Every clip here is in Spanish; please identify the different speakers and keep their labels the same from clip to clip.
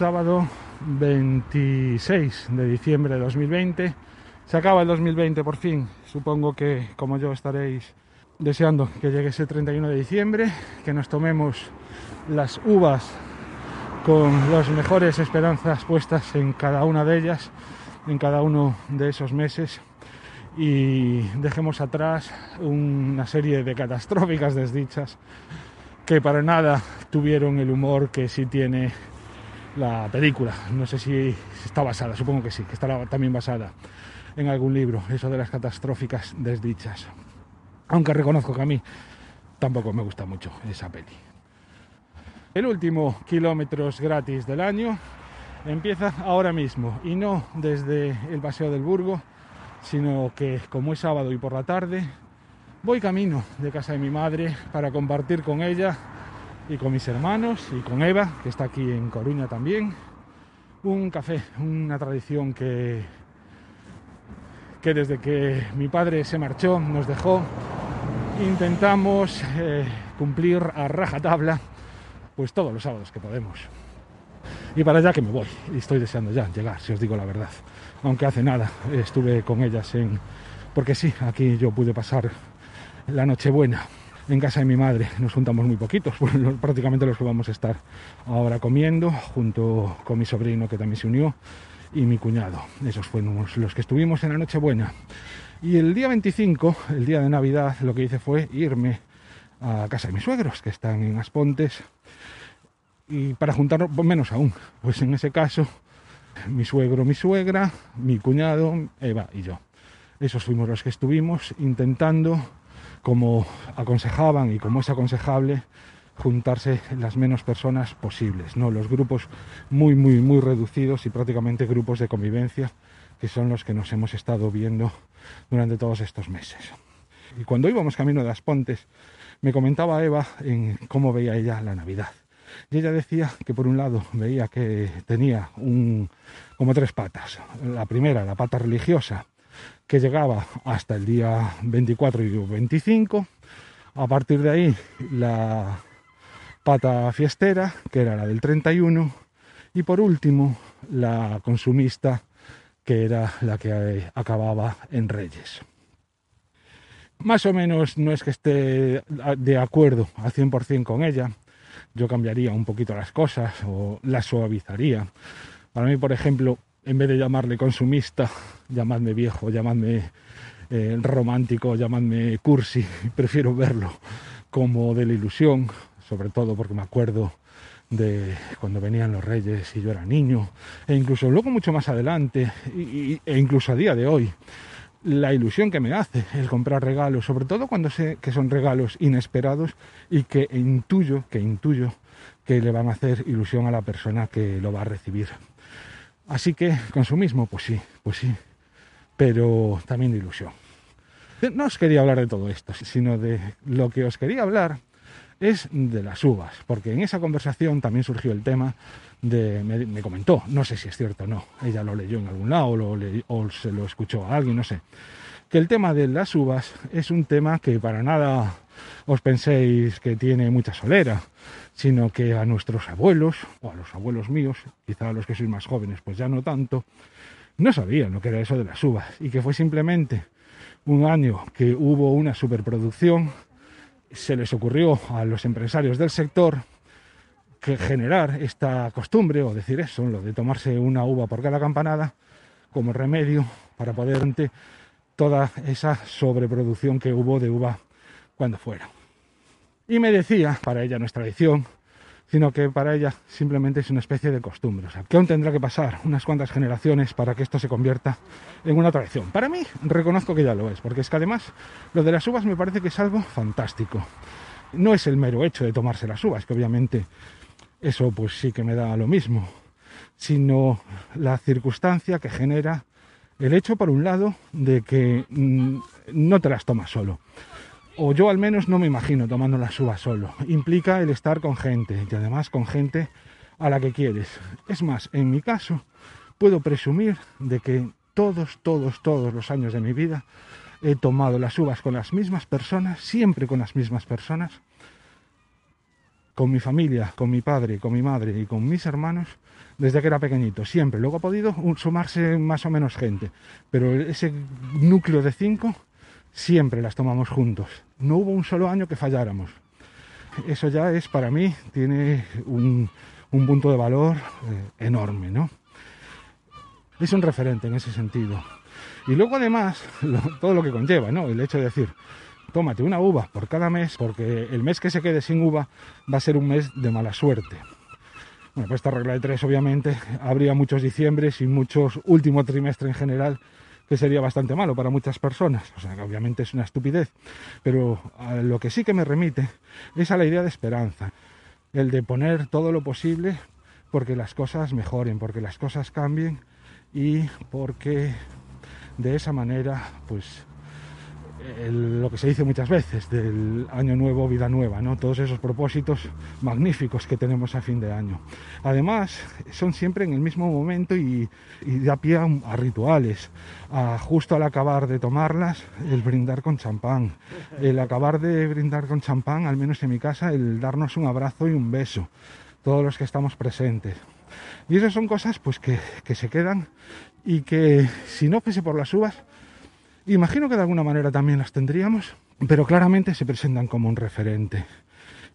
Speaker 1: sábado 26 de diciembre de 2020. Se acaba el 2020 por fin. Supongo que como yo estaréis deseando que llegue ese 31 de diciembre, que nos tomemos las uvas con las mejores esperanzas puestas en cada una de ellas, en cada uno de esos meses y dejemos atrás una serie de catastróficas desdichas que para nada tuvieron el humor que sí tiene la película. No sé si está basada, supongo que sí, que estará también basada en algún libro, eso de las catastróficas desdichas. Aunque reconozco que a mí tampoco me gusta mucho esa peli. El último kilómetros gratis del año empieza ahora mismo y no desde el Paseo del Burgo, sino que como es sábado y por la tarde, voy camino de casa de mi madre para compartir con ella y con mis hermanos y con Eva, que está aquí en Coruña también, un café, una tradición que, que desde que mi padre se marchó, nos dejó, intentamos eh, cumplir a rajatabla pues todos los sábados que podemos. Y para allá que me voy, y estoy deseando ya llegar, si os digo la verdad. Aunque hace nada estuve con ellas en... Porque sí, aquí yo pude pasar la Nochebuena en casa de mi madre. Nos juntamos muy poquitos, prácticamente los que vamos a estar ahora comiendo, junto con mi sobrino que también se unió y mi cuñado. Esos fuimos los que estuvimos en la Nochebuena. Y el día 25, el día de Navidad, lo que hice fue irme a casa de mis suegros, que están en Aspontes, y para juntarnos, pues menos aún, pues en ese caso, mi suegro, mi suegra, mi cuñado, Eva y yo. Esos fuimos los que estuvimos intentando como aconsejaban y como es aconsejable juntarse las menos personas posibles, ¿no? Los grupos muy, muy, muy reducidos y prácticamente grupos de convivencia que son los que nos hemos estado viendo durante todos estos meses. Y cuando íbamos camino de Aspontes, me comentaba Eva en cómo veía ella la Navidad. Y ella decía que por un lado veía que tenía un, como tres patas. La primera, la pata religiosa, que llegaba hasta el día 24 y 25. A partir de ahí, la pata fiestera, que era la del 31. Y por último, la consumista, que era la que acababa en Reyes. Más o menos no es que esté de acuerdo al 100% con ella, yo cambiaría un poquito las cosas o las suavizaría. Para mí, por ejemplo, en vez de llamarle consumista, llamadme viejo, llamadme eh, romántico, llamadme cursi, prefiero verlo como de la ilusión, sobre todo porque me acuerdo de cuando venían los reyes y yo era niño, e incluso luego mucho más adelante, e incluso a día de hoy, la ilusión que me hace el comprar regalos, sobre todo cuando sé que son regalos inesperados y que intuyo, que intuyo que le van a hacer ilusión a la persona que lo va a recibir. Así que consumismo, pues sí, pues sí, pero también de ilusión. No os quería hablar de todo esto, sino de lo que os quería hablar es de las uvas, porque en esa conversación también surgió el tema de, me, comentó, no sé si es cierto o no, ella lo leyó en algún lado o, o se lo escuchó a alguien, no sé, que el tema de las uvas es un tema que para nada os penséis que tiene mucha solera, sino que a nuestros abuelos, o a los abuelos míos, quizá a los que sois más jóvenes, pues ya no tanto, no sabían lo que era eso de las uvas, y que fue simplemente un año que hubo una superproducción, se les ocurrió a los empresarios del sector que generar esta costumbre, o decir eso, lo de tomarse una uva por cada campanada, como remedio para poder toda esa sobreproducción que hubo de uva cuando fuera. Y me decía, para ella no es tradición, sino que para ella simplemente es una especie de costumbre. O sea, que aún tendrá que pasar unas cuantas generaciones para que esto se convierta en una tradición. Para mí, reconozco que ya lo es, porque es que además lo de las uvas me parece que es algo fantástico. No es el mero hecho de tomarse las uvas, que obviamente eso pues sí que me da lo mismo, sino la circunstancia que genera el hecho, por un lado, de que mm, no te las tomas solo o yo al menos no me imagino tomando la suba solo. Implica el estar con gente y además con gente a la que quieres. Es más, en mi caso, puedo presumir de que todos, todos, todos los años de mi vida he tomado las uvas con las mismas personas, siempre con las mismas personas, con mi familia, con mi padre, con mi madre y con mis hermanos, desde que era pequeñito, siempre. Luego ha podido sumarse más o menos gente, pero ese núcleo de cinco siempre las tomamos juntos. No hubo un solo año que falláramos. Eso ya es para mí, tiene un, punto de valor eh, enorme, ¿no? Es un referente en ese sentido. Y luego además, todo lo que conlleva, ¿no? El hecho de decir, tómate una uva por cada mes, porque el mes que se quede sin uva va a ser un mes de mala suerte. Bueno, pues esta regla de tres, obviamente, habría muchos diciembres y muchos último trimestre en general que sería bastante malo para muchas personas. O sea, que obviamente es una estupidez. Pero lo que sí que me remite es a la idea de esperanza. El de poner todo lo posible porque las cosas mejoren, porque las cosas cambien y porque de esa manera, pues lo que se dice muchas veces del año nuevo, vida nueva, ¿no? Todos esos propósitos magníficos que tenemos a fin de año. Además, son siempre en el mismo momento y, da pie a, rituales. A, justo al acabar de tomarlas, el brindar con champán. El acabar de brindar con champán, al menos en mi casa, el darnos un abrazo y un beso. Todos los que estamos presentes. Y esas son cosas pues que, que se quedan y que si no fuese por las uvas, Imagino que de alguna manera también las tendríamos, pero claramente se presentan como un referente.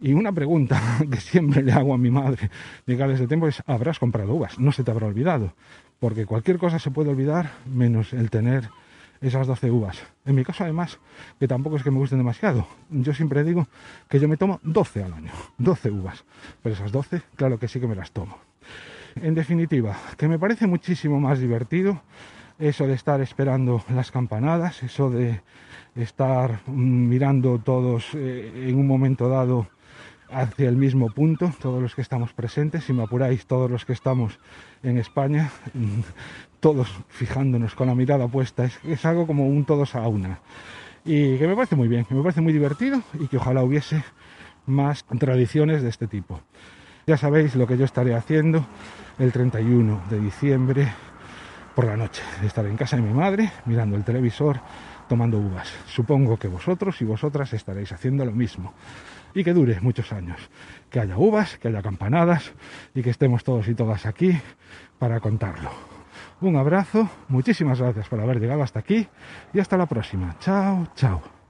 Speaker 1: Y una pregunta que siempre le hago a mi madre cada de tiempo es, ¿habrás comprado uvas? No se te habrá olvidado, porque cualquier cosa se puede olvidar menos el tener esas 12 uvas. En mi caso, además, que tampoco es que me gusten demasiado. Yo siempre digo que yo me tomo 12 al año, 12 uvas. Pero esas 12, claro que sí que me las tomo. En definitiva, que me parece muchísimo más divertido eso de estar esperando las campanadas, eso de estar mirando todos eh, en un momento dado hacia el mismo punto, todos los que estamos presentes, si me apuráis, todos los que estamos en España, todos fijándonos con la mirada puesta, es, algo como un todos a una. Y que me parece muy bien, que me parece muy divertido y que ojalá hubiese más tradiciones de este tipo. Ya sabéis lo que yo estaré haciendo el 31 de diciembre por la noche, de estar en casa de mi madre, mirando el televisor, tomando uvas. Supongo que vosotros y vosotras estaréis haciendo lo mismo. Y que dure muchos años. Que haya uvas, que haya campanadas y que estemos todos y todas aquí para contarlo. Un abrazo, muchísimas gracias por haber llegado hasta aquí y hasta la próxima. Chao, chao.